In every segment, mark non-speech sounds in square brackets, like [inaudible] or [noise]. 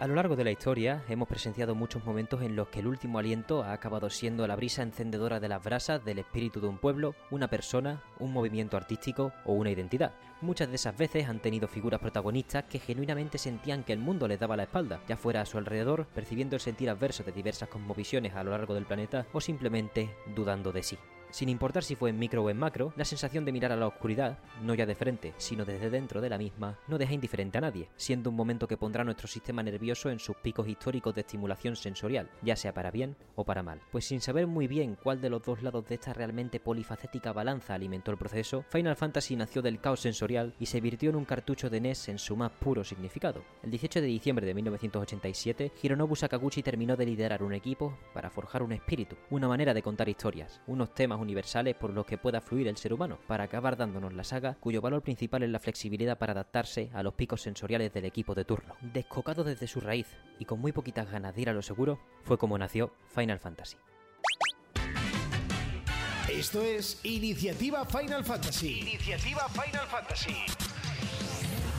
A lo largo de la historia hemos presenciado muchos momentos en los que el último aliento ha acabado siendo la brisa encendedora de las brasas del espíritu de un pueblo, una persona, un movimiento artístico o una identidad. Muchas de esas veces han tenido figuras protagonistas que genuinamente sentían que el mundo les daba la espalda, ya fuera a su alrededor, percibiendo el sentir adverso de diversas cosmovisiones a lo largo del planeta o simplemente dudando de sí. Sin importar si fue en micro o en macro, la sensación de mirar a la oscuridad, no ya de frente, sino desde dentro de la misma, no deja indiferente a nadie, siendo un momento que pondrá nuestro sistema nervioso en sus picos históricos de estimulación sensorial, ya sea para bien o para mal. Pues sin saber muy bien cuál de los dos lados de esta realmente polifacética balanza alimentó el proceso, Final Fantasy nació del caos sensorial y se virtió en un cartucho de NES en su más puro significado. El 18 de diciembre de 1987, Hironobu Sakaguchi terminó de liderar un equipo para forjar un espíritu, una manera de contar historias, unos temas universales por los que pueda fluir el ser humano, para acabar dándonos la saga cuyo valor principal es la flexibilidad para adaptarse a los picos sensoriales del equipo de turno. Descocado desde su raíz y con muy poquitas ganas de ir a lo seguro, fue como nació Final Fantasy. Esto es Iniciativa Final Fantasy. Iniciativa Final Fantasy.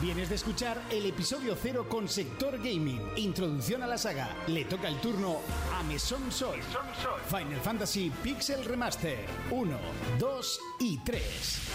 Vienes de escuchar el episodio 0 con Sector Gaming. Introducción a la saga. Le toca el turno a Meson Sol. Final Fantasy Pixel Remaster 1, 2 y 3.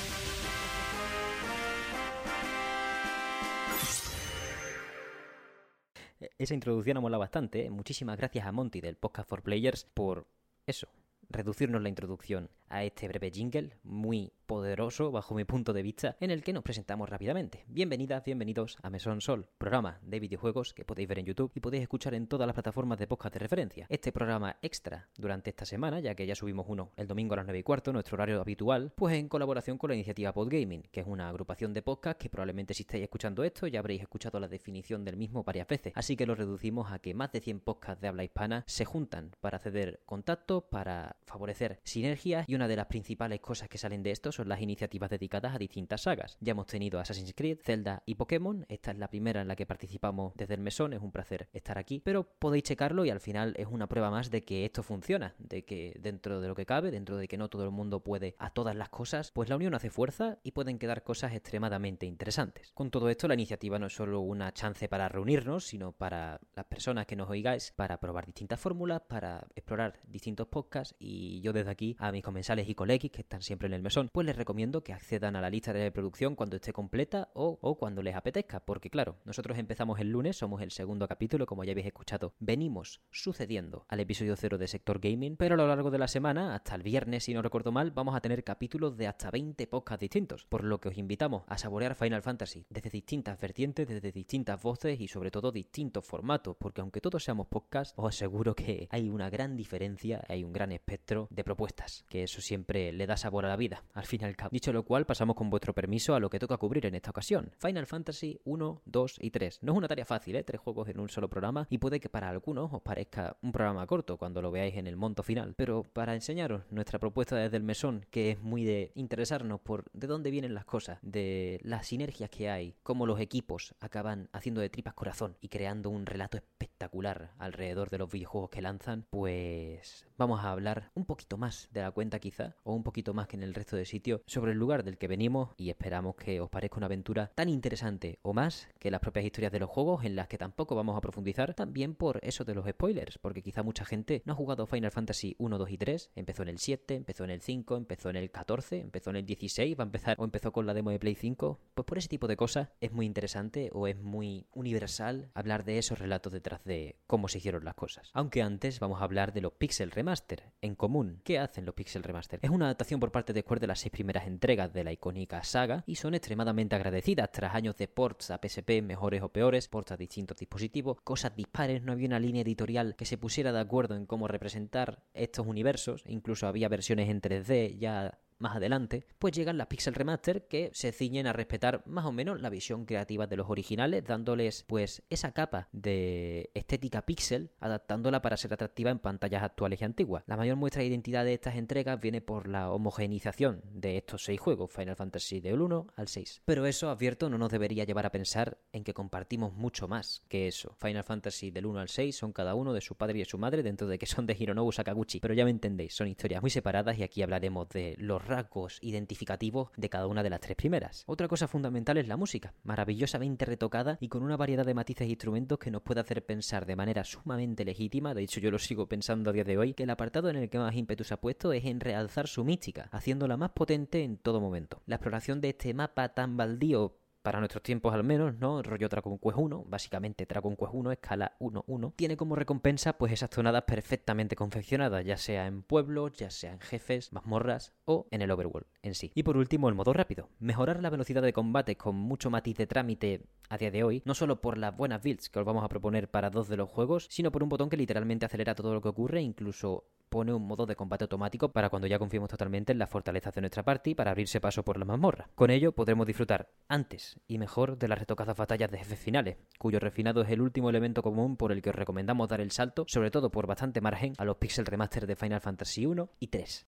Esa introducción ha molado bastante. ¿eh? Muchísimas gracias a Monty del Podcast for Players por eso, reducirnos la introducción a este breve jingle, muy poderoso bajo mi punto de vista, en el que nos presentamos rápidamente. Bienvenidas, bienvenidos a Mesón Sol, programa de videojuegos que podéis ver en YouTube y podéis escuchar en todas las plataformas de podcast de referencia. Este programa extra durante esta semana, ya que ya subimos uno el domingo a las 9 y cuarto, nuestro horario habitual, pues en colaboración con la iniciativa Podgaming, que es una agrupación de podcast que probablemente si estáis escuchando esto ya habréis escuchado la definición del mismo varias veces. Así que lo reducimos a que más de 100 podcasts de habla hispana se juntan para ceder contactos, para favorecer sinergias y una de las principales cosas que salen de esto son las iniciativas dedicadas a distintas sagas. Ya hemos tenido Assassin's Creed, Zelda y Pokémon. Esta es la primera en la que participamos desde el mesón. Es un placer estar aquí. Pero podéis checarlo y al final es una prueba más de que esto funciona. De que dentro de lo que cabe, dentro de que no todo el mundo puede a todas las cosas, pues la unión hace fuerza y pueden quedar cosas extremadamente interesantes. Con todo esto, la iniciativa no es solo una chance para reunirnos, sino para las personas que nos oigáis, para probar distintas fórmulas, para explorar distintos podcasts y yo desde aquí a mis comensales y colegas que están siempre en el mesón, pues les recomiendo que accedan a la lista de reproducción cuando esté completa o, o cuando les apetezca, porque claro, nosotros empezamos el lunes, somos el segundo capítulo, como ya habéis escuchado, venimos sucediendo al episodio 0 de Sector Gaming, pero a lo largo de la semana, hasta el viernes si no recuerdo mal, vamos a tener capítulos de hasta 20 podcasts distintos, por lo que os invitamos a saborear Final Fantasy desde distintas vertientes, desde distintas voces y sobre todo distintos formatos, porque aunque todos seamos podcasts, os aseguro que hay una gran diferencia, hay un gran espectro de propuestas, que eso siempre le da sabor a la vida, al fin y al cabo. Dicho lo cual, pasamos con vuestro permiso a lo que toca cubrir en esta ocasión. Final Fantasy 1, 2 y 3. No es una tarea fácil, ¿eh? Tres juegos en un solo programa y puede que para algunos os parezca un programa corto cuando lo veáis en el monto final. Pero para enseñaros nuestra propuesta desde el mesón, que es muy de interesarnos por de dónde vienen las cosas, de las sinergias que hay, cómo los equipos acaban haciendo de tripas corazón y creando un relato espectacular alrededor de los videojuegos que lanzan, pues vamos a hablar un poquito más de la cuenta quizá, o un poquito más que en el resto de sitio, sobre el lugar del que venimos y esperamos que os parezca una aventura tan interesante o más que las propias historias de los juegos en las que tampoco vamos a profundizar, también por eso de los spoilers, porque quizá mucha gente no ha jugado Final Fantasy 1, 2 y 3, empezó en el 7, empezó en el 5, empezó en el 14, empezó en el 16, va a empezar o empezó con la demo de Play 5, pues por ese tipo de cosas es muy interesante o es muy universal hablar de esos relatos detrás de cómo se hicieron las cosas. Aunque antes vamos a hablar de los Pixel Remaster en común. ¿Qué hacen los Pixel Remaster? Es una adaptación por parte de Square de las seis primeras entregas de la icónica saga y son extremadamente agradecidas. Tras años de ports a PSP mejores o peores, ports a distintos dispositivos, cosas dispares, no había una línea editorial que se pusiera de acuerdo en cómo representar estos universos, incluso había versiones en 3D ya más adelante, pues llegan las Pixel Remaster que se ciñen a respetar más o menos la visión creativa de los originales, dándoles pues esa capa de estética pixel, adaptándola para ser atractiva en pantallas actuales y antiguas. La mayor muestra de identidad de estas entregas viene por la homogenización de estos seis juegos, Final Fantasy del 1 al 6. Pero eso, advierto, no nos debería llevar a pensar en que compartimos mucho más que eso. Final Fantasy del 1 al 6 son cada uno de su padre y de su madre dentro de que son de Hironobu Sakaguchi, pero ya me entendéis, son historias muy separadas y aquí hablaremos de los rasgos identificativos de cada una de las tres primeras. Otra cosa fundamental es la música, maravillosamente retocada y con una variedad de matices e instrumentos que nos puede hacer pensar de manera sumamente legítima, de hecho yo lo sigo pensando a día de hoy, que el apartado en el que más ímpetu se ha puesto es en realzar su mística, haciéndola más potente en todo momento. La exploración de este mapa tan baldío para nuestros tiempos al menos, ¿no? Rollo Dragon Quest 1, básicamente Dragon Quest 1, escala 1-1, tiene como recompensa pues esas zonadas perfectamente confeccionadas, ya sea en pueblos, ya sea en jefes, mazmorras o en el overworld en sí. Y por último, el modo rápido. Mejorar la velocidad de combate con mucho matiz de trámite a día de hoy, no solo por las buenas builds que os vamos a proponer para dos de los juegos, sino por un botón que literalmente acelera todo lo que ocurre, incluso pone un modo de combate automático para cuando ya confiemos totalmente en las fortalezas de nuestra party para abrirse paso por la mazmorra. Con ello podremos disfrutar antes y mejor de las retocadas batallas de jefes finales, cuyo refinado es el último elemento común por el que os recomendamos dar el salto, sobre todo por bastante margen, a los pixel remaster de Final Fantasy 1 y 3.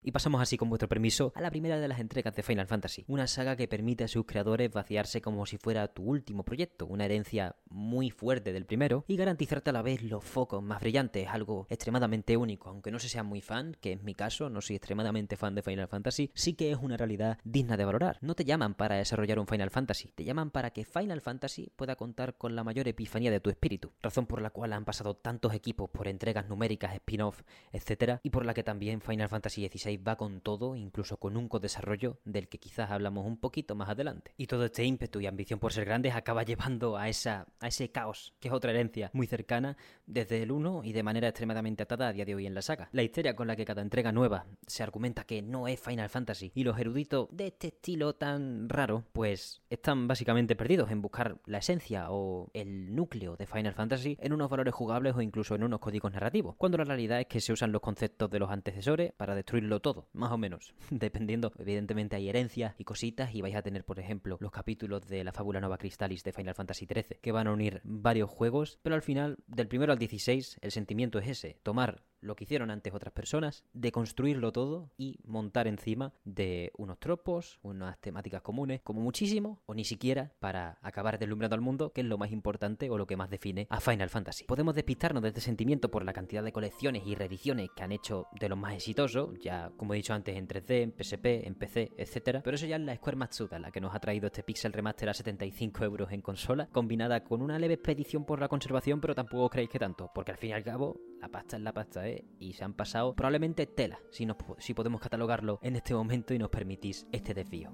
Y pasamos así con vuestro permiso a la primera de las entregas de Final Fantasy, una saga que permite a sus creadores vaciarse como si fuera tu último proyecto, una herencia muy fuerte del primero y garantizarte a la vez los focos más brillantes, algo extremadamente único, aunque no se sea muy fan, que es mi caso, no soy extremadamente fan de Final Fantasy, sí que es una realidad digna de valorar. No te llaman para desarrollar un Final Fantasy, te llaman para que Final Fantasy pueda contar con la mayor epifanía de tu espíritu, razón por la cual han pasado tantos equipos por entregas numéricas, spin-off, etc. y por la que también Final Fantasy XVI va con todo, incluso con un co-desarrollo del que quizás hablamos un poquito más adelante. Y todo este ímpetu y ambición por ser grandes acaba llevando a, esa, a ese caos, que es otra herencia muy cercana desde el 1 y de manera extremadamente atada a día de hoy en la saga. La historia con la que cada entrega nueva se argumenta que no es Final Fantasy y los eruditos de este estilo tan raro, pues están básicamente perdidos en buscar la esencia o el núcleo de Final Fantasy en unos valores jugables o incluso en unos códigos narrativos, cuando la realidad es que se usan los conceptos de los antecesores para todo, más o menos, [laughs] dependiendo, evidentemente hay herencias y cositas y vais a tener, por ejemplo, los capítulos de la fábula Nova Crystallis de Final Fantasy XIII, que van a unir varios juegos, pero al final, del primero al 16, el sentimiento es ese, tomar lo que hicieron antes otras personas, de construirlo todo y montar encima de unos tropos, unas temáticas comunes, como muchísimo, o ni siquiera para acabar deslumbrando al mundo, que es lo más importante o lo que más define a Final Fantasy. Podemos despistarnos de este sentimiento por la cantidad de colecciones y reediciones que han hecho de los más exitosos, ya como he dicho antes en 3D, en PSP, en PC, etc. Pero eso ya es la Square Matsuda, la que nos ha traído este Pixel Remaster a 75 euros en consola, combinada con una leve expedición por la conservación, pero tampoco creéis que tanto, porque al fin y al cabo, la pasta es la pasta, ¿eh? Y se han pasado probablemente tela, si, nos, si podemos catalogarlo en este momento y nos permitís este desvío.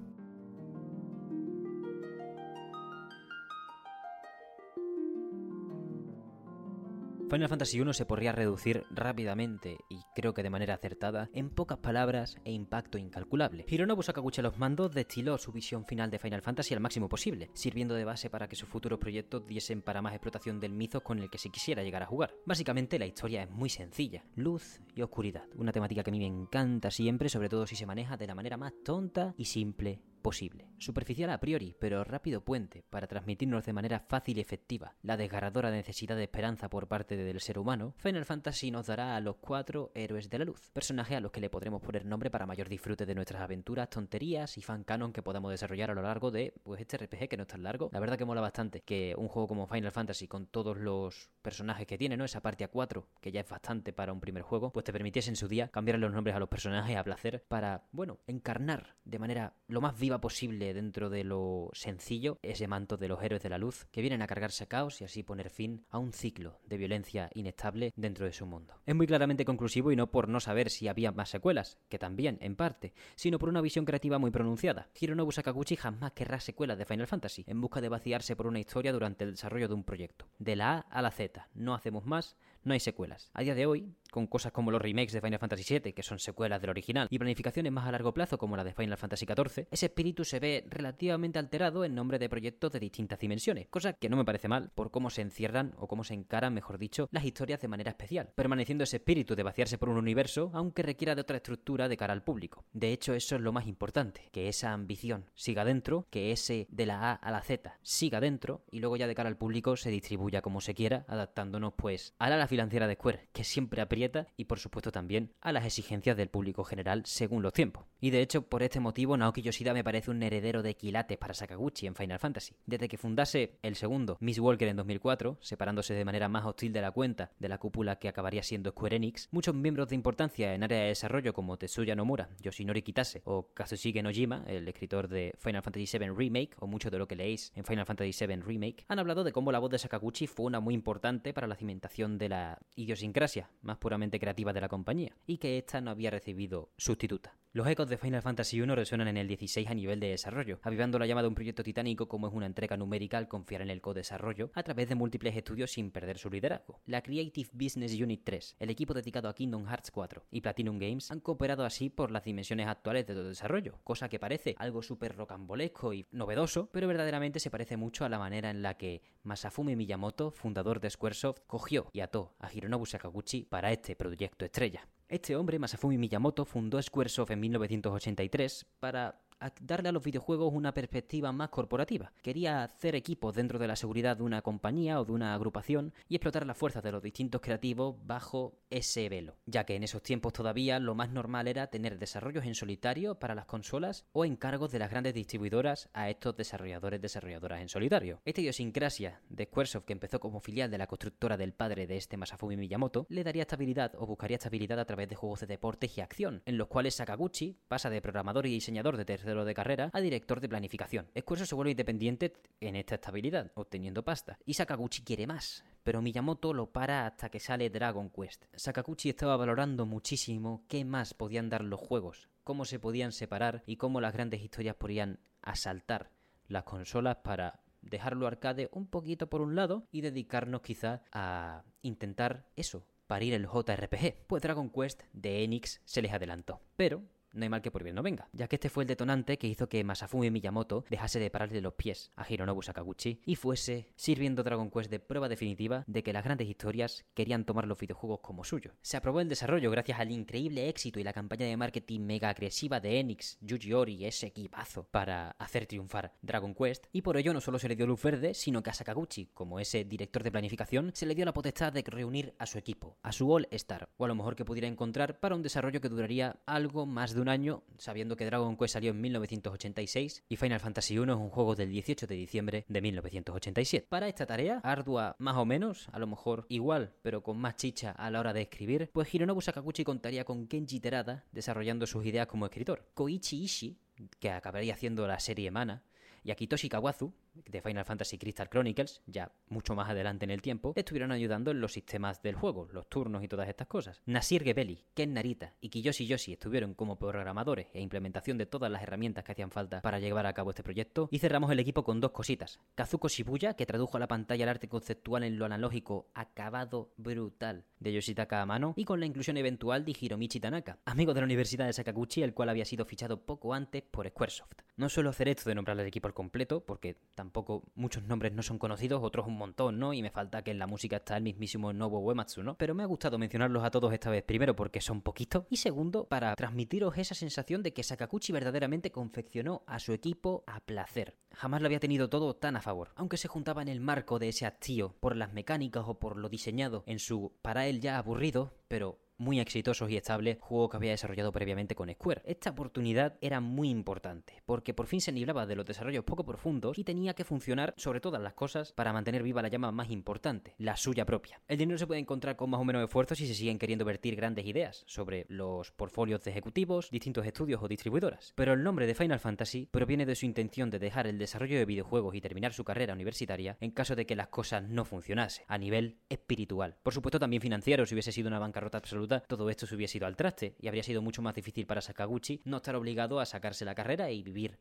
Final Fantasy I se podría reducir rápidamente y creo que de manera acertada en pocas palabras e impacto incalculable. Hironobu Sakaguchi a los mandos destiló su visión final de Final Fantasy al máximo posible, sirviendo de base para que sus futuros proyectos diesen para más explotación del mizo con el que se quisiera llegar a jugar. Básicamente la historia es muy sencilla, luz y oscuridad, una temática que a mí me encanta siempre, sobre todo si se maneja de la manera más tonta y simple posible. Superficial a priori, pero rápido puente para transmitirnos de manera fácil y efectiva la desgarradora necesidad de esperanza por parte del ser humano, Final Fantasy nos dará a los cuatro héroes de la luz, personajes a los que le podremos poner nombre para mayor disfrute de nuestras aventuras, tonterías y fan canon que podamos desarrollar a lo largo de pues este RPG que no es tan largo. La verdad que mola bastante que un juego como Final Fantasy con todos los personajes que tiene, ¿no? Esa parte a 4, que ya es bastante para un primer juego, pues te permitiese en su día cambiar los nombres a los personajes a placer para, bueno, encarnar de manera lo más viva posible dentro de lo sencillo ese manto de los héroes de la luz que vienen a cargarse a caos y así poner fin a un ciclo de violencia inestable dentro de su mundo. Es muy claramente conclusivo y no por no saber si había más secuelas, que también, en parte, sino por una visión creativa muy pronunciada. Hironobu Sakaguchi jamás querrá secuelas de Final Fantasy, en busca de vaciarse por una historia durante el desarrollo de un proyecto. De la A a la Z, no hacemos más, no hay secuelas. A día de hoy, con cosas como los remakes de Final Fantasy VII, que son secuelas del original, y planificaciones más a largo plazo como la de Final Fantasy XIV, ese espíritu se ve relativamente alterado en nombre de proyectos de distintas dimensiones, cosa que no me parece mal por cómo se encierran o cómo se encaran, mejor dicho, las historias de manera especial, permaneciendo ese espíritu de vaciarse por un universo, aunque requiera de otra estructura de cara al público. De hecho, eso es lo más importante, que esa ambición siga dentro, que ese de la A a la Z siga dentro, y luego ya de cara al público se distribuya como se quiera, adaptándonos pues a la financiera de Square, que siempre aprieta, y por supuesto también a las exigencias del público general según los tiempos. Y de hecho, por este motivo, Naoki Yoshida me parece un heredero de quilates para Sakaguchi en Final Fantasy. Desde que fundase el segundo, Miss Walker en 2004, separándose de manera más hostil de la cuenta de la cúpula que acabaría siendo Square Enix, muchos miembros de importancia en área de desarrollo como Tetsuya Nomura, Yoshinori Kitase o Kazushige Nojima, el escritor de Final Fantasy VII Remake o mucho de lo que leéis en Final Fantasy VII Remake, han hablado de cómo la voz de Sakaguchi fue una muy importante para la cimentación de la idiosincrasia más creativa de la compañía y que ésta no había recibido sustituta. Los ecos de Final Fantasy I resuenan en el 16 a nivel de desarrollo, avivando la llama de un proyecto titánico como es una entrega numérica al confiar en el co-desarrollo a través de múltiples estudios sin perder su liderazgo. La Creative Business Unit 3, el equipo dedicado a Kingdom Hearts 4 y Platinum Games han cooperado así por las dimensiones actuales de todo desarrollo, cosa que parece algo súper rocambolesco y novedoso, pero verdaderamente se parece mucho a la manera en la que Masafumi Miyamoto, fundador de Squaresoft, cogió y ató a Hironobu Sakaguchi para este proyecto estrella. Este hombre, Masafumi Miyamoto, fundó Squaresoft en 1983 para darle a los videojuegos una perspectiva más corporativa. Quería hacer equipos dentro de la seguridad de una compañía o de una agrupación y explotar las fuerzas de los distintos creativos bajo ese velo, ya que en esos tiempos todavía lo más normal era tener desarrollos en solitario para las consolas o encargos de las grandes distribuidoras a estos desarrolladores desarrolladoras en solitario. Esta idiosincrasia de Squaresoft que empezó como filial de la constructora del padre de este Masafumi Miyamoto le daría estabilidad o buscaría estabilidad a través de juegos de deportes y acción, en los cuales Sakaguchi pasa de programador y diseñador de tercero de carrera a director de planificación. Squaresoft se vuelve independiente en esta estabilidad, obteniendo pasta. Y Sakaguchi quiere más, pero Miyamoto lo para hasta que sale Dragon Quest. Sakaguchi estaba valorando muchísimo qué más podían dar los juegos, cómo se podían separar y cómo las grandes historias podían asaltar las consolas para dejarlo arcade un poquito por un lado y dedicarnos quizá a intentar eso, parir el JRPG. Pues Dragon Quest de Enix se les adelantó. Pero no hay mal que por bien no venga, ya que este fue el detonante que hizo que Masafumi Miyamoto dejase de pararle los pies a Hironobu Sakaguchi y fuese sirviendo Dragon Quest de prueba definitiva de que las grandes historias querían tomar los videojuegos como suyo. Se aprobó el desarrollo gracias al increíble éxito y la campaña de marketing mega agresiva de Enix, Yuji Ori, ese equipazo, para hacer triunfar Dragon Quest, y por ello no solo se le dio luz verde, sino que a Sakaguchi, como ese director de planificación, se le dio la potestad de reunir a su equipo, a su All Star, o a lo mejor que pudiera encontrar para un desarrollo que duraría algo más de un año, sabiendo que Dragon Quest salió en 1986 y Final Fantasy I es un juego del 18 de diciembre de 1987. Para esta tarea, ardua más o menos, a lo mejor igual, pero con más chicha a la hora de escribir, pues Hironobu Sakaguchi contaría con Kenji Terada desarrollando sus ideas como escritor. Koichi Ishii, que acabaría haciendo la serie Mana, y Akitoshi Kawazu, de Final Fantasy Crystal Chronicles, ya mucho más adelante en el tiempo, estuvieron ayudando en los sistemas del juego, los turnos y todas estas cosas. Nasir Gebeli, Ken Narita y Kiyoshi Yoshi estuvieron como programadores e implementación de todas las herramientas que hacían falta para llevar a cabo este proyecto. Y cerramos el equipo con dos cositas. Kazuko Shibuya, que tradujo a la pantalla el arte conceptual en lo analógico, acabado brutal, de Yoshitaka Amano, y con la inclusión eventual de Hiromichi Tanaka, amigo de la Universidad de Sakaguchi, el cual había sido fichado poco antes por Squaresoft. No suelo hacer esto de nombrar el equipo al completo, porque tampoco muchos nombres no son conocidos, otros un montón, ¿no? Y me falta que en la música está el mismísimo Nobuo Uematsu, ¿no? Pero me ha gustado mencionarlos a todos esta vez, primero porque son poquitos, y segundo para transmitiros esa sensación de que Sakaguchi verdaderamente confeccionó a su equipo a placer. Jamás lo había tenido todo tan a favor, aunque se juntaba en el marco de ese hastío por las mecánicas o por lo diseñado en su para él ya aburrido, pero muy exitosos y estables juego que había desarrollado previamente con Square. Esta oportunidad era muy importante, porque por fin se libraba de los desarrollos poco profundos y tenía que funcionar sobre todas las cosas para mantener viva la llama más importante, la suya propia. El dinero se puede encontrar con más o menos esfuerzo si se siguen queriendo vertir grandes ideas sobre los portfolios de ejecutivos, distintos estudios o distribuidoras. Pero el nombre de Final Fantasy proviene de su intención de dejar el desarrollo de videojuegos y terminar su carrera universitaria en caso de que las cosas no funcionasen, a nivel espiritual. Por supuesto también financiero si hubiese sido una bancarrota absoluta todo esto se hubiese ido al traste y habría sido mucho más difícil para Sakaguchi no estar obligado a sacarse la carrera y vivir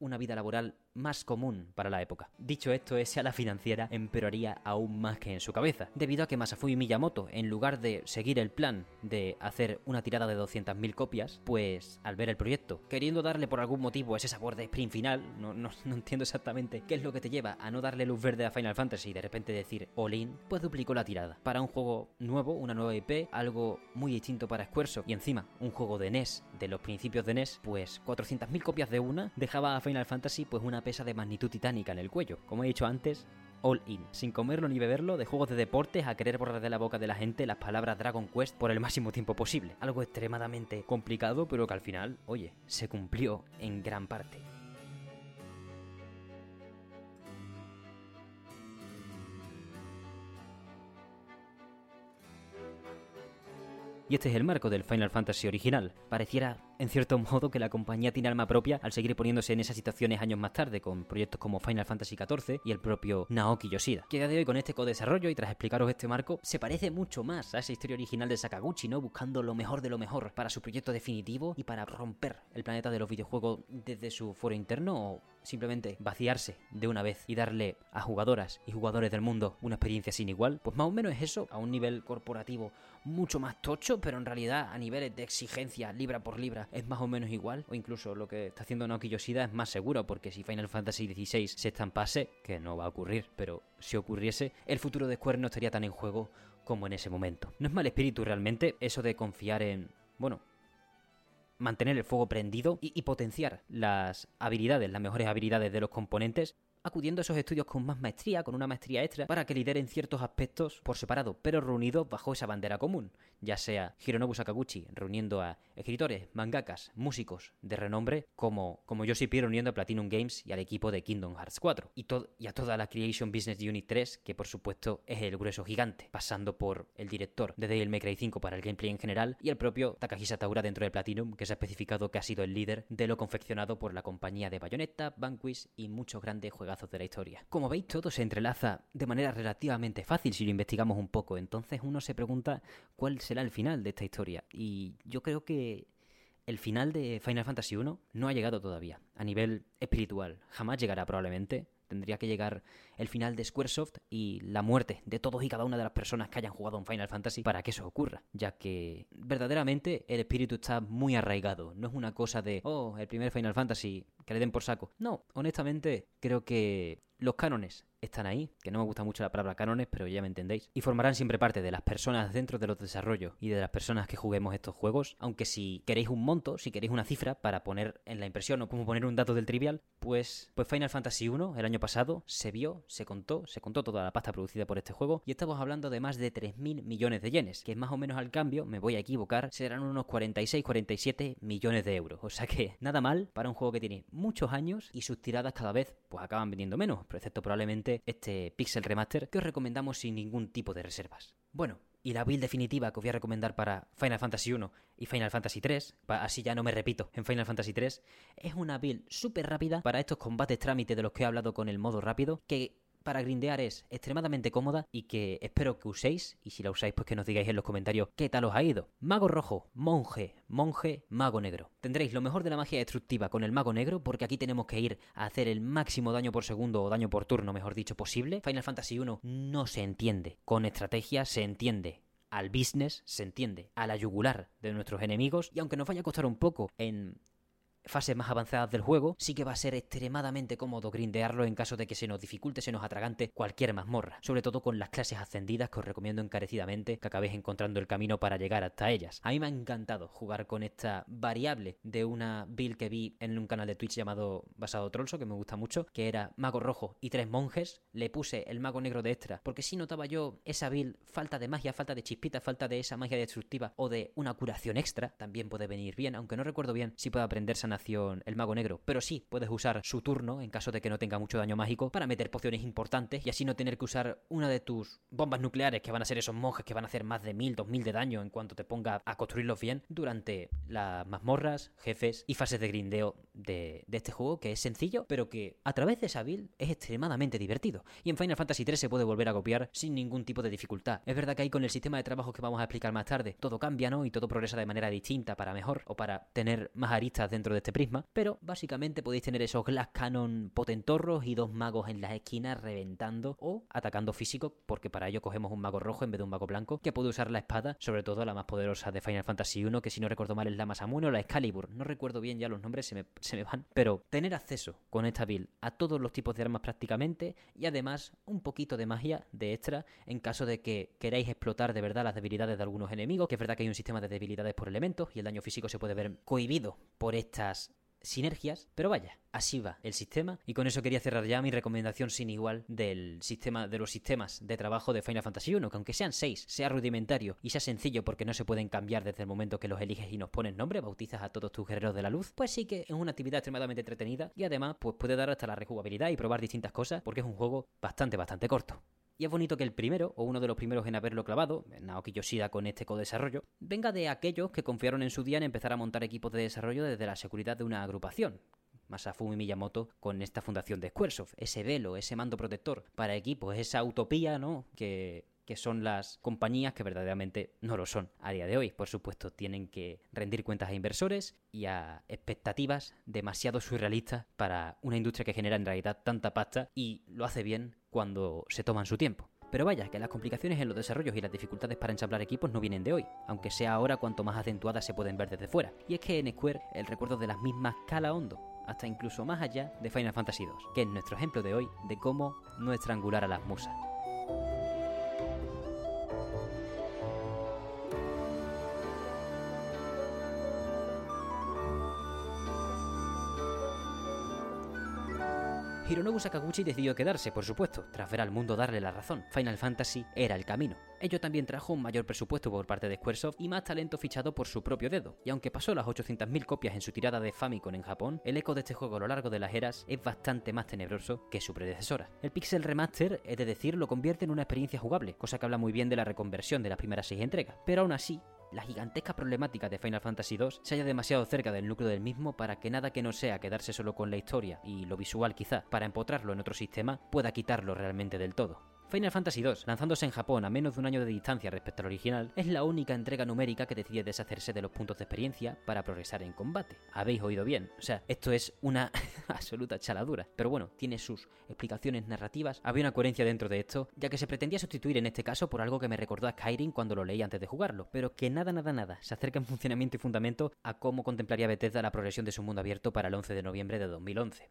una vida laboral más común para la época. Dicho esto, esa la financiera empeoraría aún más que en su cabeza, debido a que Masafumi Miyamoto, en lugar de seguir el plan de hacer una tirada de 200.000 copias, pues al ver el proyecto, queriendo darle por algún motivo ese sabor de sprint final, no, no, entiendo exactamente qué es lo que te lleva a no darle luz verde a Final Fantasy y de repente decir all in, pues duplicó la tirada. Para un juego nuevo, una nueva IP, algo muy distinto para Squaresoft y encima un juego de NES, de los principios de NES, pues 400.000 copias de una dejaba a Fantasy pues una pesa de magnitud titánica en el cuello. Como he dicho antes, all in, sin comerlo ni beberlo, de juegos de deportes a querer borrar de la boca de la gente las palabras Dragon Quest por el máximo tiempo posible. Algo extremadamente complicado, pero que al final, oye, se cumplió en gran parte. Y este es el marco del Final Fantasy original. Pareciera, en cierto modo, que la compañía tiene alma propia al seguir poniéndose en esas situaciones años más tarde, con proyectos como Final Fantasy XIV y el propio Naoki Yoshida. Que a día de hoy, con este co-desarrollo y tras explicaros este marco, se parece mucho más a esa historia original de Sakaguchi, ¿no? Buscando lo mejor de lo mejor para su proyecto definitivo y para romper el planeta de los videojuegos desde su foro interno o simplemente vaciarse de una vez y darle a jugadoras y jugadores del mundo una experiencia sin igual, pues más o menos es eso, a un nivel corporativo mucho más tocho, pero en realidad a niveles de exigencia libra por libra es más o menos igual, o incluso lo que está haciendo Naoki Yoshida es más seguro, porque si Final Fantasy XVI se estampase, que no va a ocurrir, pero si ocurriese, el futuro de Square no estaría tan en juego como en ese momento. No es mal espíritu realmente eso de confiar en, bueno, mantener el fuego prendido y, y, potenciar las habilidades, las mejores habilidades de los componentes acudiendo a esos estudios con más maestría, con una maestría extra, para que lideren ciertos aspectos por separado, pero reunidos bajo esa bandera común, ya sea Hironobu Sakaguchi reuniendo a escritores, mangakas, músicos de renombre, como, como Yoshi reuniendo a Platinum Games y al equipo de Kingdom Hearts 4, y, y a toda la Creation Business Unit 3, que por supuesto es el grueso gigante, pasando por el director de Devil May Cry 5 para el gameplay en general, y el propio Takahisa Taura dentro de Platinum, que se ha especificado que ha sido el líder de lo confeccionado por la compañía de Bayonetta, Vanquish y muchos grandes juegos de la historia. Como veis, todo se entrelaza de manera relativamente fácil si lo investigamos un poco. Entonces uno se pregunta cuál será el final de esta historia. Y yo creo que el final de Final Fantasy I no ha llegado todavía, a nivel espiritual. Jamás llegará probablemente. Tendría que llegar el final de Squaresoft y la muerte de todos y cada una de las personas que hayan jugado en Final Fantasy para que eso ocurra, ya que verdaderamente el espíritu está muy arraigado. No es una cosa de, oh, el primer Final Fantasy, que le den por saco. No, honestamente creo que los cánones están ahí, que no me gusta mucho la palabra cánones, pero ya me entendéis, y formarán siempre parte de las personas dentro de los desarrollos y de las personas que juguemos estos juegos, aunque si queréis un monto, si queréis una cifra para poner en la impresión o como poner un dato del trivial, pues, pues Final Fantasy 1 el año pasado se vio, se contó, se contó toda la pasta producida por este juego. Y estamos hablando de más de 3.000 millones de yenes, que más o menos al cambio, me voy a equivocar, serán unos 46-47 millones de euros, o sea que nada mal para un juego que tiene muchos años y sus tiradas cada vez pues acaban vendiendo menos, excepto probablemente este Pixel Remaster que os recomendamos sin ningún tipo de reservas. Bueno, y la build definitiva que os voy a recomendar para Final Fantasy 1 y Final Fantasy 3, así ya no me repito, en Final Fantasy 3, es una build súper rápida para estos combates trámite de los que he hablado con el modo rápido, que para grindear es extremadamente cómoda y que espero que uséis, y si la usáis pues que nos digáis en los comentarios qué tal os ha ido. Mago rojo, monje, monje, mago negro. Tendréis lo mejor de la magia destructiva con el mago negro porque aquí tenemos que ir a hacer el máximo daño por segundo o daño por turno, mejor dicho, posible. Final Fantasy 1 no se entiende. Con estrategia se entiende al business, se entiende, a la yugular de nuestros enemigos, y aunque nos vaya a costar un poco en fases más avanzadas del juego, sí que va a ser extremadamente cómodo grindearlo en caso de que se nos dificulte, se nos atragante cualquier mazmorra. Sobre todo con las clases ascendidas que os recomiendo encarecidamente que acabéis encontrando el camino para llegar hasta ellas. A mí me ha encantado jugar con esta variable de una build que vi en un canal de Twitch llamado Basado Trollso, que me gusta mucho, que era mago rojo y tres monjes. Le puse el mago negro de extra, porque si notaba yo esa build, falta de magia, falta de chispita, falta de esa magia destructiva o de una curación extra, también puede venir bien, aunque no recuerdo bien si puede aprender nación el mago negro, pero sí puedes usar su turno en caso de que no tenga mucho daño mágico para meter pociones importantes y así no tener que usar una de tus bombas nucleares que van a ser esos monjes que van a hacer más de mil, dos mil de daño en cuanto te ponga a construirlos bien durante las mazmorras, jefes y fases de grindeo de, de este juego que es sencillo, pero que a través de esa build es extremadamente divertido. Y en Final Fantasy 3 se puede volver a copiar sin ningún tipo de dificultad. Es verdad que ahí con el sistema de trabajo que vamos a explicar más tarde, todo cambia, ¿no? Y todo progresa de manera distinta para mejor o para tener más aristas dentro de este prisma, pero básicamente podéis tener esos Glass Cannon potentorros y dos magos en las esquinas reventando o atacando físico, porque para ello cogemos un mago rojo en vez de un mago blanco, que puede usar la espada, sobre todo la más poderosa de Final Fantasy 1, que si no recuerdo mal es la Masamune o la Excalibur, no recuerdo bien ya los nombres, se me, se me van, pero tener acceso con esta build a todos los tipos de armas prácticamente y además un poquito de magia de extra en caso de que queráis explotar de verdad las debilidades de algunos enemigos, que es verdad que hay un sistema de debilidades por elementos y el daño físico se puede ver cohibido por sinergias, pero vaya, así va el sistema y con eso quería cerrar ya mi recomendación sin igual del sistema de los sistemas de trabajo de Final Fantasy 1, que aunque sean seis, sea rudimentario y sea sencillo porque no se pueden cambiar desde el momento que los eliges y nos pones nombre, bautizas a todos tus guerreros de la luz, pues sí que es una actividad extremadamente entretenida y además pues puede dar hasta la rejugabilidad y probar distintas cosas porque es un juego bastante bastante corto. Y es bonito que el primero, o uno de los primeros en haberlo clavado, Naoki Yoshida con este co-desarrollo, venga de aquellos que confiaron en su día en empezar a montar equipos de desarrollo desde la seguridad de una agrupación. Masafumi Miyamoto con esta fundación de Squaresoft, ese velo, ese mando protector para equipos, esa utopía, ¿no? Que que son las compañías que verdaderamente no lo son a día de hoy. Por supuesto, tienen que rendir cuentas a inversores y a expectativas demasiado surrealistas para una industria que genera en realidad tanta pasta y lo hace bien cuando se toman su tiempo. Pero vaya, que las complicaciones en los desarrollos y las dificultades para ensamblar equipos no vienen de hoy, aunque sea ahora cuanto más acentuadas se pueden ver desde fuera. Y es que en Square el recuerdo de las mismas cala hondo, hasta incluso más allá de Final Fantasy II, que es nuestro ejemplo de hoy de cómo no estrangular a las musas. Hironobu Sakaguchi decidió quedarse, por supuesto, tras ver al mundo darle la razón. Final Fantasy era el camino. Ello también trajo un mayor presupuesto por parte de Squaresoft y más talento fichado por su propio dedo. Y aunque pasó las 800.000 copias en su tirada de Famicom en Japón, el eco de este juego a lo largo de las eras es bastante más tenebroso que su predecesora. El Pixel Remaster, es de decir, lo convierte en una experiencia jugable, cosa que habla muy bien de la reconversión de las primeras seis entregas. Pero aún así, la gigantesca problemática de Final Fantasy II se halla demasiado cerca del núcleo del mismo para que nada que no sea quedarse solo con la historia y lo visual quizá, para empotrarlo en otro sistema, pueda quitarlo realmente del todo. Final Fantasy II, lanzándose en Japón a menos de un año de distancia respecto al original, es la única entrega numérica que decide deshacerse de los puntos de experiencia para progresar en combate. Habéis oído bien, o sea, esto es una [laughs] absoluta chaladura. Pero bueno, tiene sus explicaciones narrativas, había una coherencia dentro de esto, ya que se pretendía sustituir en este caso por algo que me recordó a Skyrim cuando lo leí antes de jugarlo, pero que nada, nada, nada se acerca en funcionamiento y fundamento a cómo contemplaría Bethesda la progresión de su mundo abierto para el 11 de noviembre de 2011.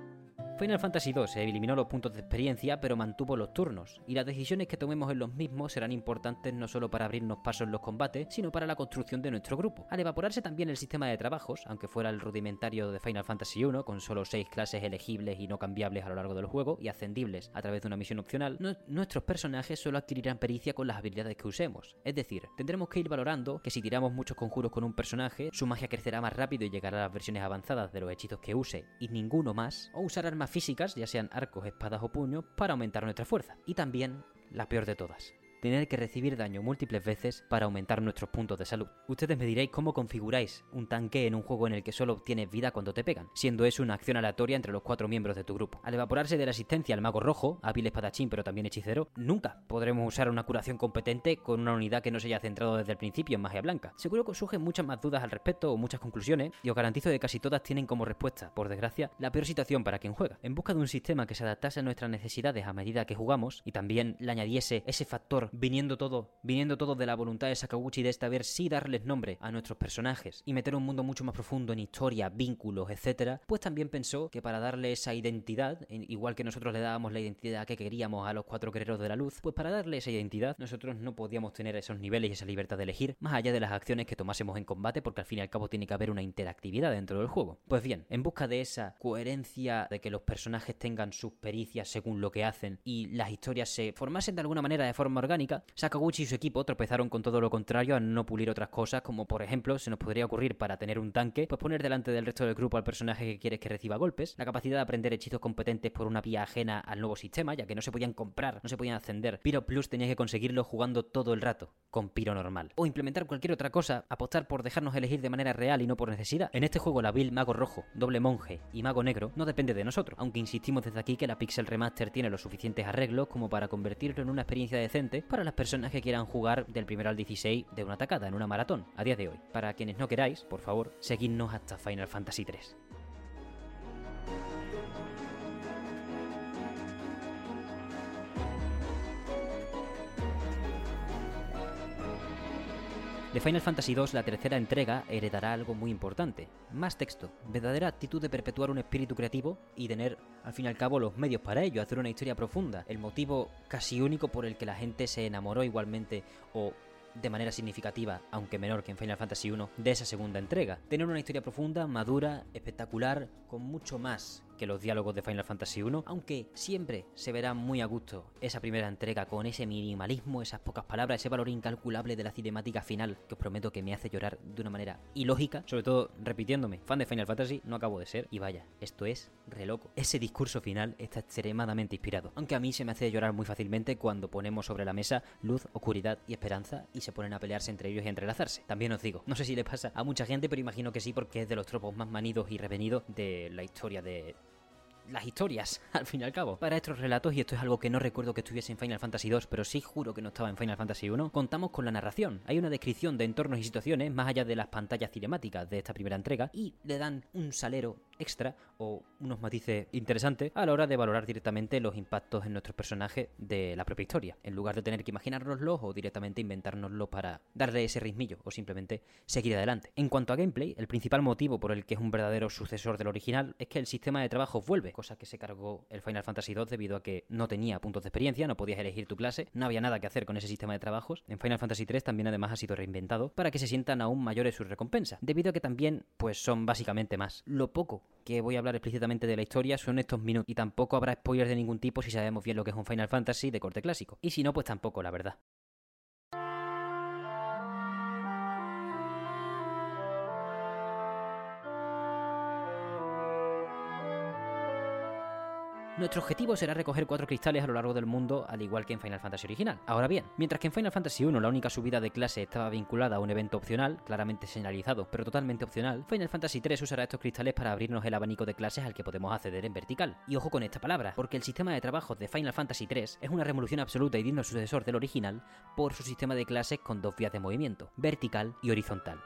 Final Fantasy II se eliminó los puntos de experiencia, pero mantuvo los turnos, y las decisiones que tomemos en los mismos serán importantes no solo para abrirnos paso en los combates, sino para la construcción de nuestro grupo. Al evaporarse también el sistema de trabajos, aunque fuera el rudimentario de Final Fantasy I, con solo 6 clases elegibles y no cambiables a lo largo del juego, y ascendibles a través de una misión opcional, nuestros personajes solo adquirirán pericia con las habilidades que usemos. Es decir, tendremos que ir valorando que si tiramos muchos conjuros con un personaje, su magia crecerá más rápido y llegará a las versiones avanzadas de los hechizos que use, y ninguno más, o usar armas físicas, ya sean arcos, espadas o puños, para aumentar nuestra fuerza. Y también, la peor de todas, tener que recibir daño múltiples veces para aumentar nuestros puntos de salud. Ustedes me diréis cómo configuráis un tanque en un juego en el que solo obtienes vida cuando te pegan, siendo eso una acción aleatoria entre los cuatro miembros de tu grupo. Al evaporarse de la asistencia al mago rojo, hábil espadachín pero también hechicero, nunca podremos usar una curación competente con una unidad que no se haya centrado desde el principio en magia blanca. Seguro que os surgen muchas más dudas al respecto o muchas conclusiones, y os garantizo que casi todas tienen como respuesta, por desgracia, la peor situación para quien juega. En busca de un sistema que se adaptase a nuestras necesidades a medida que jugamos y también le añadiese ese factor viniendo todo, viniendo todo de la voluntad de Sakaguchi de esta vez sí darles nombre a nuestros personajes y meter un mundo mucho más profundo en historia, vínculos, etcétera, pues también pensó que para darle esa identidad, igual que nosotros le dábamos la identidad que queríamos a los cuatro guerreros de la luz, pues para darle esa identidad nosotros no podíamos tener esos niveles y esa libertad de elegir más allá de las acciones que tomásemos en combate porque al fin y al cabo tiene que haber una interactividad dentro del juego. Pues bien, en busca de esa coherencia de que los personajes tengan sus pericias según lo que hacen y las historias se formasen de alguna manera de forma orgánica, Sakaguchi y su equipo tropezaron con todo lo contrario a no pulir otras cosas, como por ejemplo se nos podría ocurrir para tener un tanque, pues poner delante del resto del grupo al personaje que quieres que reciba golpes, la capacidad de aprender hechizos competentes por una vía ajena al nuevo sistema, ya que no se podían comprar, no se podían ascender. Piro Plus tenías que conseguirlo jugando todo el rato, con Piro normal. O implementar cualquier otra cosa, apostar por dejarnos elegir de manera real y no por necesidad. En este juego la build Mago Rojo, Doble Monje y Mago Negro no depende de nosotros, aunque insistimos desde aquí que la Pixel Remaster tiene los suficientes arreglos como para convertirlo en una experiencia decente para las personas que quieran jugar del primero al 16 de una atacada en una maratón, a día de hoy. Para quienes no queráis, por favor, seguidnos hasta Final Fantasy 3. De Final Fantasy II, la tercera entrega heredará algo muy importante, más texto, verdadera actitud de perpetuar un espíritu creativo y tener, al fin y al cabo, los medios para ello, hacer una historia profunda, el motivo casi único por el que la gente se enamoró igualmente o de manera significativa, aunque menor que en Final Fantasy I, de esa segunda entrega. Tener una historia profunda, madura, espectacular, con mucho más que los diálogos de Final Fantasy I, aunque siempre se verá muy a gusto esa primera entrega con ese minimalismo, esas pocas palabras, ese valor incalculable de la cinemática final que os prometo que me hace llorar de una manera ilógica, sobre todo repitiéndome, fan de Final Fantasy no acabo de ser y vaya, esto es re loco. Ese discurso final está extremadamente inspirado, aunque a mí se me hace llorar muy fácilmente cuando ponemos sobre la mesa luz, oscuridad y esperanza y se ponen a pelearse entre ellos y a entrelazarse. También os digo, no sé si le pasa a mucha gente, pero imagino que sí porque es de los tropos más manidos y revenidos de la historia de las historias, [laughs] al fin y al cabo. Para estos relatos, y esto es algo que no recuerdo que estuviese en Final Fantasy 2, pero sí juro que no estaba en Final Fantasy 1, contamos con la narración. Hay una descripción de entornos y situaciones más allá de las pantallas cinemáticas de esta primera entrega y le dan un salero extra o unos matices interesantes a la hora de valorar directamente los impactos en nuestros personajes de la propia historia, en lugar de tener que imaginárnoslo o directamente inventárnoslo para darle ese ritmillo o simplemente seguir adelante. En cuanto a gameplay, el principal motivo por el que es un verdadero sucesor del original es que el sistema de trabajo vuelve, cosa que se cargó el Final Fantasy II debido a que no tenía puntos de experiencia, no podías elegir tu clase, no había nada que hacer con ese sistema de trabajos. En Final Fantasy III también además ha sido reinventado para que se sientan aún mayores sus recompensas, debido a que también pues son básicamente más. Lo poco que voy a hablar explícitamente de la historia son estos minutos y tampoco habrá spoilers de ningún tipo si sabemos bien lo que es un Final Fantasy de corte clásico. Y si no, pues tampoco, la verdad. Nuestro objetivo será recoger cuatro cristales a lo largo del mundo, al igual que en Final Fantasy original. Ahora bien, mientras que en Final Fantasy 1 la única subida de clase estaba vinculada a un evento opcional, claramente señalizado, pero totalmente opcional, Final Fantasy 3 usará estos cristales para abrirnos el abanico de clases al que podemos acceder en vertical. Y ojo con esta palabra, porque el sistema de trabajo de Final Fantasy 3 es una revolución absoluta y digno sucesor del original por su sistema de clases con dos vías de movimiento, vertical y horizontal.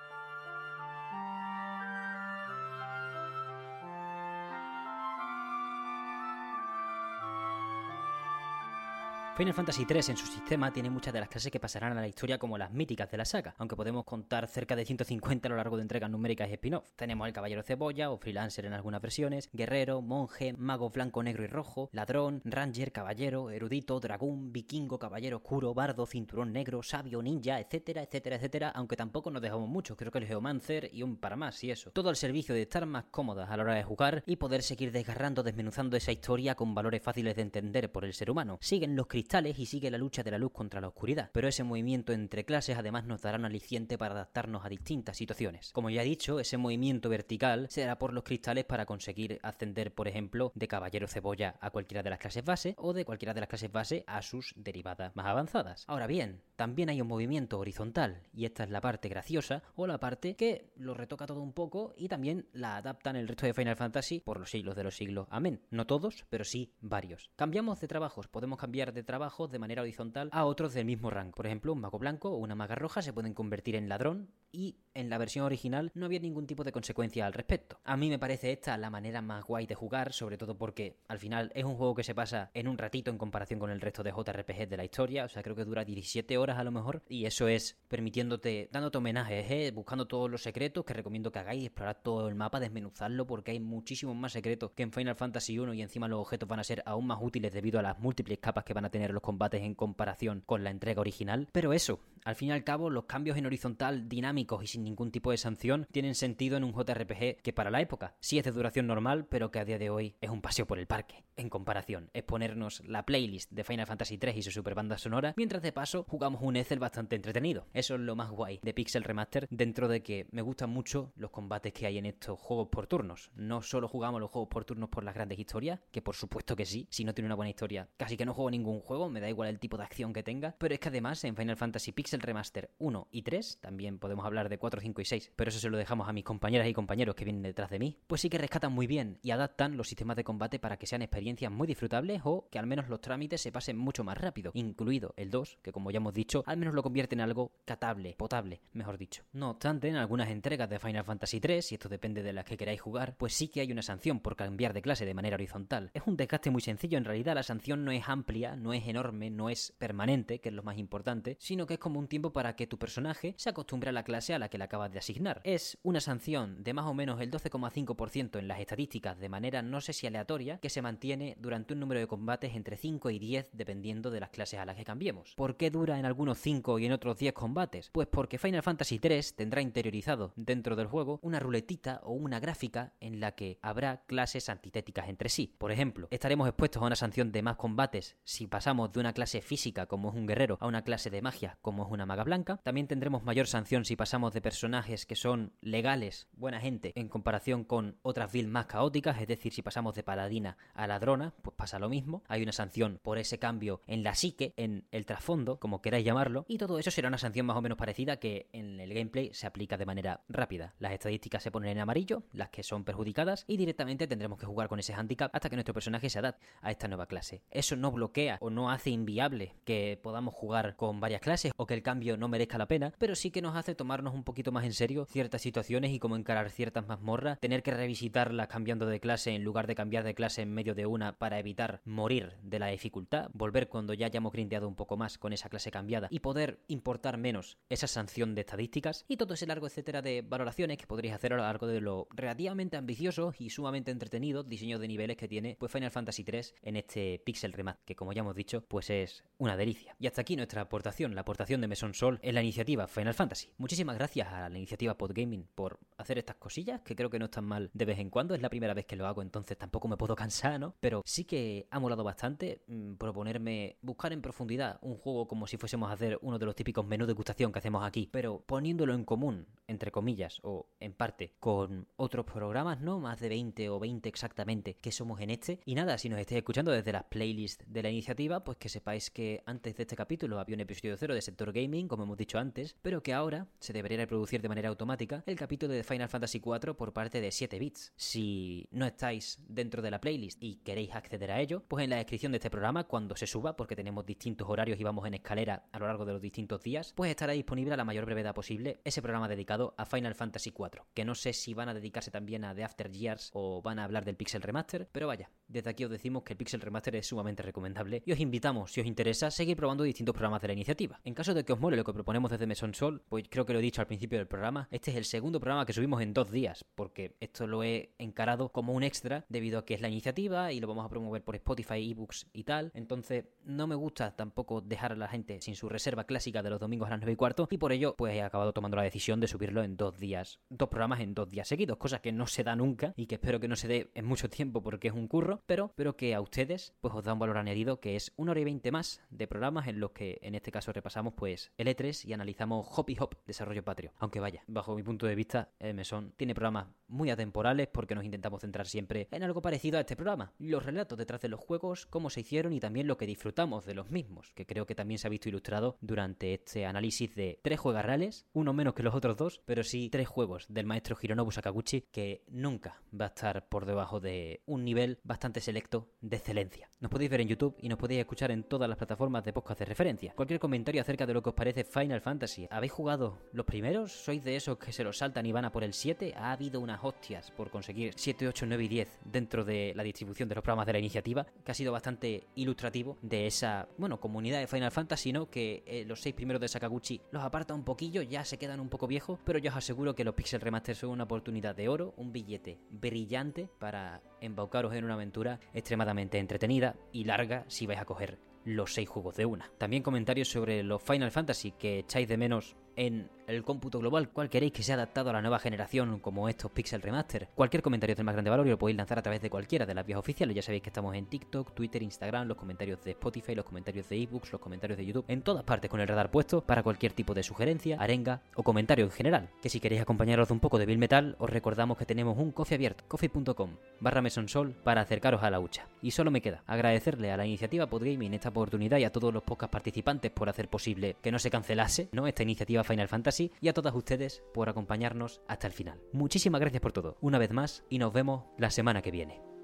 Final Fantasy III en su sistema tiene muchas de las clases que pasarán a la historia como las míticas de la saga, aunque podemos contar cerca de 150 a lo largo de entregas numéricas y spin-off. Tenemos el Caballero Cebolla o Freelancer en algunas versiones, Guerrero, Monje, Mago Blanco, Negro y Rojo, Ladrón, Ranger, Caballero, Erudito, Dragón, Vikingo, Caballero Oscuro, Bardo, Cinturón Negro, Sabio, Ninja, etcétera, etcétera, etcétera, aunque tampoco nos dejamos mucho, creo que el Geomancer y un para más y eso. Todo al servicio de estar más cómodas a la hora de jugar y poder seguir desgarrando, desmenuzando esa historia con valores fáciles de entender por el ser humano. Siguen los y sigue la lucha de la luz contra la oscuridad, pero ese movimiento entre clases además nos dará un aliciente para adaptarnos a distintas situaciones. Como ya he dicho, ese movimiento vertical será por los cristales para conseguir ascender, por ejemplo, de caballero cebolla a cualquiera de las clases base o de cualquiera de las clases base a sus derivadas más avanzadas. Ahora bien, también hay un movimiento horizontal y esta es la parte graciosa o la parte que lo retoca todo un poco y también la adaptan el resto de Final Fantasy por los siglos de los siglos. Amén. No todos, pero sí varios. Cambiamos de trabajos, podemos cambiar de trabajos de manera horizontal a otros del mismo rango. Por ejemplo, un mago blanco o una maga roja se pueden convertir en ladrón y en la versión original no había ningún tipo de consecuencia al respecto. A mí me parece esta la manera más guay de jugar, sobre todo porque al final es un juego que se pasa en un ratito en comparación con el resto de JRPG de la historia, o sea, creo que dura 17 horas a lo mejor, y eso es permitiéndote, dándote homenajes, ¿eh? buscando todos los secretos que recomiendo que hagáis, explorar todo el mapa, desmenuzarlo, porque hay muchísimos más secretos que en Final Fantasy 1 y encima los objetos van a ser aún más útiles debido a las múltiples capas que van a tener los combates en comparación con la entrega original. Pero eso, al fin y al cabo, los cambios en horizontal dinámicos y sin ningún tipo de sanción tienen sentido en un JRPG que para la época sí es de duración normal, pero que a día de hoy es un paseo por el parque. En comparación, es ponernos la playlist de Final Fantasy 3 y su super banda sonora, mientras de paso jugamos un Ethel bastante entretenido. Eso es lo más guay de Pixel Remaster, dentro de que me gustan mucho los combates que hay en estos juegos por turnos. No solo jugamos los juegos por turnos por las grandes historias, que por supuesto que sí, si no tiene una buena historia, casi que no juego ningún juego, me da igual el tipo de acción que tenga, pero es que además en Final Fantasy Pixel Remaster 1 y 3, también podemos hablar de 4, 5 y 6, pero eso se lo dejamos a mis compañeras y compañeros que vienen detrás de mí, pues sí que rescatan muy bien y adaptan los sistemas de combate para que sean experiencias muy disfrutables o que al menos los trámites se pasen mucho más rápido, incluido el 2, que como ya hemos dicho, al menos lo convierte en algo catable, potable, mejor dicho. No obstante, en algunas entregas de Final Fantasy 3, y esto depende de las que queráis jugar, pues sí que hay una sanción por cambiar de clase de manera horizontal. Es un desgaste muy sencillo, en realidad la sanción no es amplia, no es enorme, no es permanente, que es lo más importante, sino que es como un un tiempo para que tu personaje se acostumbre a la clase a la que le acabas de asignar. Es una sanción de más o menos el 12,5% en las estadísticas de manera no sé si aleatoria que se mantiene durante un número de combates entre 5 y 10 dependiendo de las clases a las que cambiemos. ¿Por qué dura en algunos 5 y en otros 10 combates? Pues porque Final Fantasy 3 tendrá interiorizado dentro del juego una ruletita o una gráfica en la que habrá clases antitéticas entre sí. Por ejemplo, estaremos expuestos a una sanción de más combates si pasamos de una clase física como es un guerrero a una clase de magia como es una maga blanca. También tendremos mayor sanción si pasamos de personajes que son legales, buena gente, en comparación con otras builds más caóticas, es decir, si pasamos de paladina a ladrona, pues pasa lo mismo. Hay una sanción por ese cambio en la psique, en el trasfondo, como queráis llamarlo, y todo eso será una sanción más o menos parecida que en el gameplay se aplica de manera rápida. Las estadísticas se ponen en amarillo, las que son perjudicadas, y directamente tendremos que jugar con ese handicap hasta que nuestro personaje se adapte a esta nueva clase. Eso no bloquea o no hace inviable que podamos jugar con varias clases o que el cambio no merezca la pena, pero sí que nos hace tomarnos un poquito más en serio ciertas situaciones y cómo encarar ciertas mazmorras, tener que revisitarlas cambiando de clase en lugar de cambiar de clase en medio de una para evitar morir de la dificultad, volver cuando ya hayamos grindeado un poco más con esa clase cambiada y poder importar menos esa sanción de estadísticas y todo ese largo etcétera de valoraciones que podréis hacer a lo largo de lo relativamente ambicioso y sumamente entretenido diseño de niveles que tiene pues Final Fantasy 3 en este Pixel Remat, que como ya hemos dicho, pues es una delicia. Y hasta aquí nuestra aportación, la aportación de Meson Sol en la iniciativa Final Fantasy. Muchísimas gracias a la iniciativa Podgaming por hacer estas cosillas, que creo que no están mal de vez en cuando, es la primera vez que lo hago, entonces tampoco me puedo cansar, ¿no? Pero sí que ha molado bastante mmm, proponerme buscar en profundidad un juego como si fuésemos a hacer uno de los típicos menús de gustación que hacemos aquí, pero poniéndolo en común, entre comillas, o en parte, con otros programas, ¿no? Más de 20 o 20 exactamente que somos en este. Y nada, si nos estáis escuchando desde las playlists de la iniciativa, pues que sepáis que antes de este capítulo había un episodio cero de sector gaming, como hemos dicho antes, pero que ahora se debería reproducir de manera automática el capítulo de Final Fantasy IV por parte de 7 bits. Si no estáis dentro de la playlist y queréis acceder a ello, pues en la descripción de este programa, cuando se suba, porque tenemos distintos horarios y vamos en escalera a lo largo de los distintos días, pues estará disponible a la mayor brevedad posible ese programa dedicado a Final Fantasy IV, que no sé si van a dedicarse también a The After Years o van a hablar del Pixel Remaster, pero vaya, desde aquí os decimos que el Pixel Remaster es sumamente recomendable y os invitamos, si os interesa, a seguir probando distintos programas de la iniciativa. En caso de que os mole lo que proponemos desde Meson Sol, pues creo que lo he dicho al principio del programa, este es el segundo programa que subimos en dos días, porque esto lo he encarado como un extra debido a que es la iniciativa y lo vamos a promover por Spotify, ebooks y tal. Entonces, no me gusta tampoco dejar a la gente sin su reserva clásica de los domingos a las 9 y cuarto y por ello, pues he acabado tomando la decisión de subirlo en dos días, dos programas en dos días seguidos, cosa que no se da nunca y que espero que no se dé en mucho tiempo porque es un curro, pero, pero que a ustedes pues os da un valor añadido que es una hora y veinte más de programas en los que en este caso repasamos pues el E3 y analizamos Hop y Hop, desarrollo patrio. Aunque vaya, bajo mi punto de vista, Mesón tiene programas muy atemporales porque nos intentamos centrar siempre en algo parecido a este programa. Los relatos detrás de los juegos, cómo se hicieron y también lo que disfrutamos de los mismos, que creo que también se ha visto ilustrado durante este análisis de tres juegos reales, uno menos que los otros dos, pero sí tres juegos del maestro Hironobu Sakaguchi que nunca va a estar por debajo de un nivel bastante selecto de excelencia. Nos podéis ver en YouTube y nos podéis escuchar en todas las plataformas de podcast de referencia. Cualquier comentario acerca de lo que os parece Final Fantasy. ¿Habéis jugado los primeros? ¿Sois de esos que se los saltan y van a por el 7? ¿Ha habido unas hostias por conseguir 7, 8, 9 y 10 dentro de la distribución de los programas de la iniciativa? Que ha sido bastante ilustrativo de esa, bueno, comunidad de Final Fantasy, ¿no? Que eh, los seis primeros de Sakaguchi los aparta un poquillo, ya se quedan un poco viejos, pero yo os aseguro que los Pixel Remaster son una oportunidad de oro, un billete brillante para embaucaros en una aventura extremadamente entretenida y larga si vais a coger los seis juegos de una. También comentarios sobre los Final Fantasy que echáis de menos en el cómputo global, cuál queréis que sea adaptado a la nueva generación como estos Pixel Remaster. Cualquier comentario del más grande valor y lo podéis lanzar a través de cualquiera de las vías oficiales. Ya sabéis que estamos en TikTok, Twitter, Instagram, los comentarios de Spotify, los comentarios de ebooks, los comentarios de YouTube, en todas partes con el radar puesto para cualquier tipo de sugerencia, arenga o comentario en general. Que si queréis acompañaros un poco de Bill Metal, os recordamos que tenemos un coffee abierto, coffee.com barra mesonsol para acercaros a la hucha. Y solo me queda agradecerle a la iniciativa Podgaming esta oportunidad y a todos los podcast participantes por hacer posible que no se cancelase, ¿no? Esta iniciativa Final Fantasy y a todas ustedes por acompañarnos hasta el final. Muchísimas gracias por todo, una vez más, y nos vemos la semana que viene.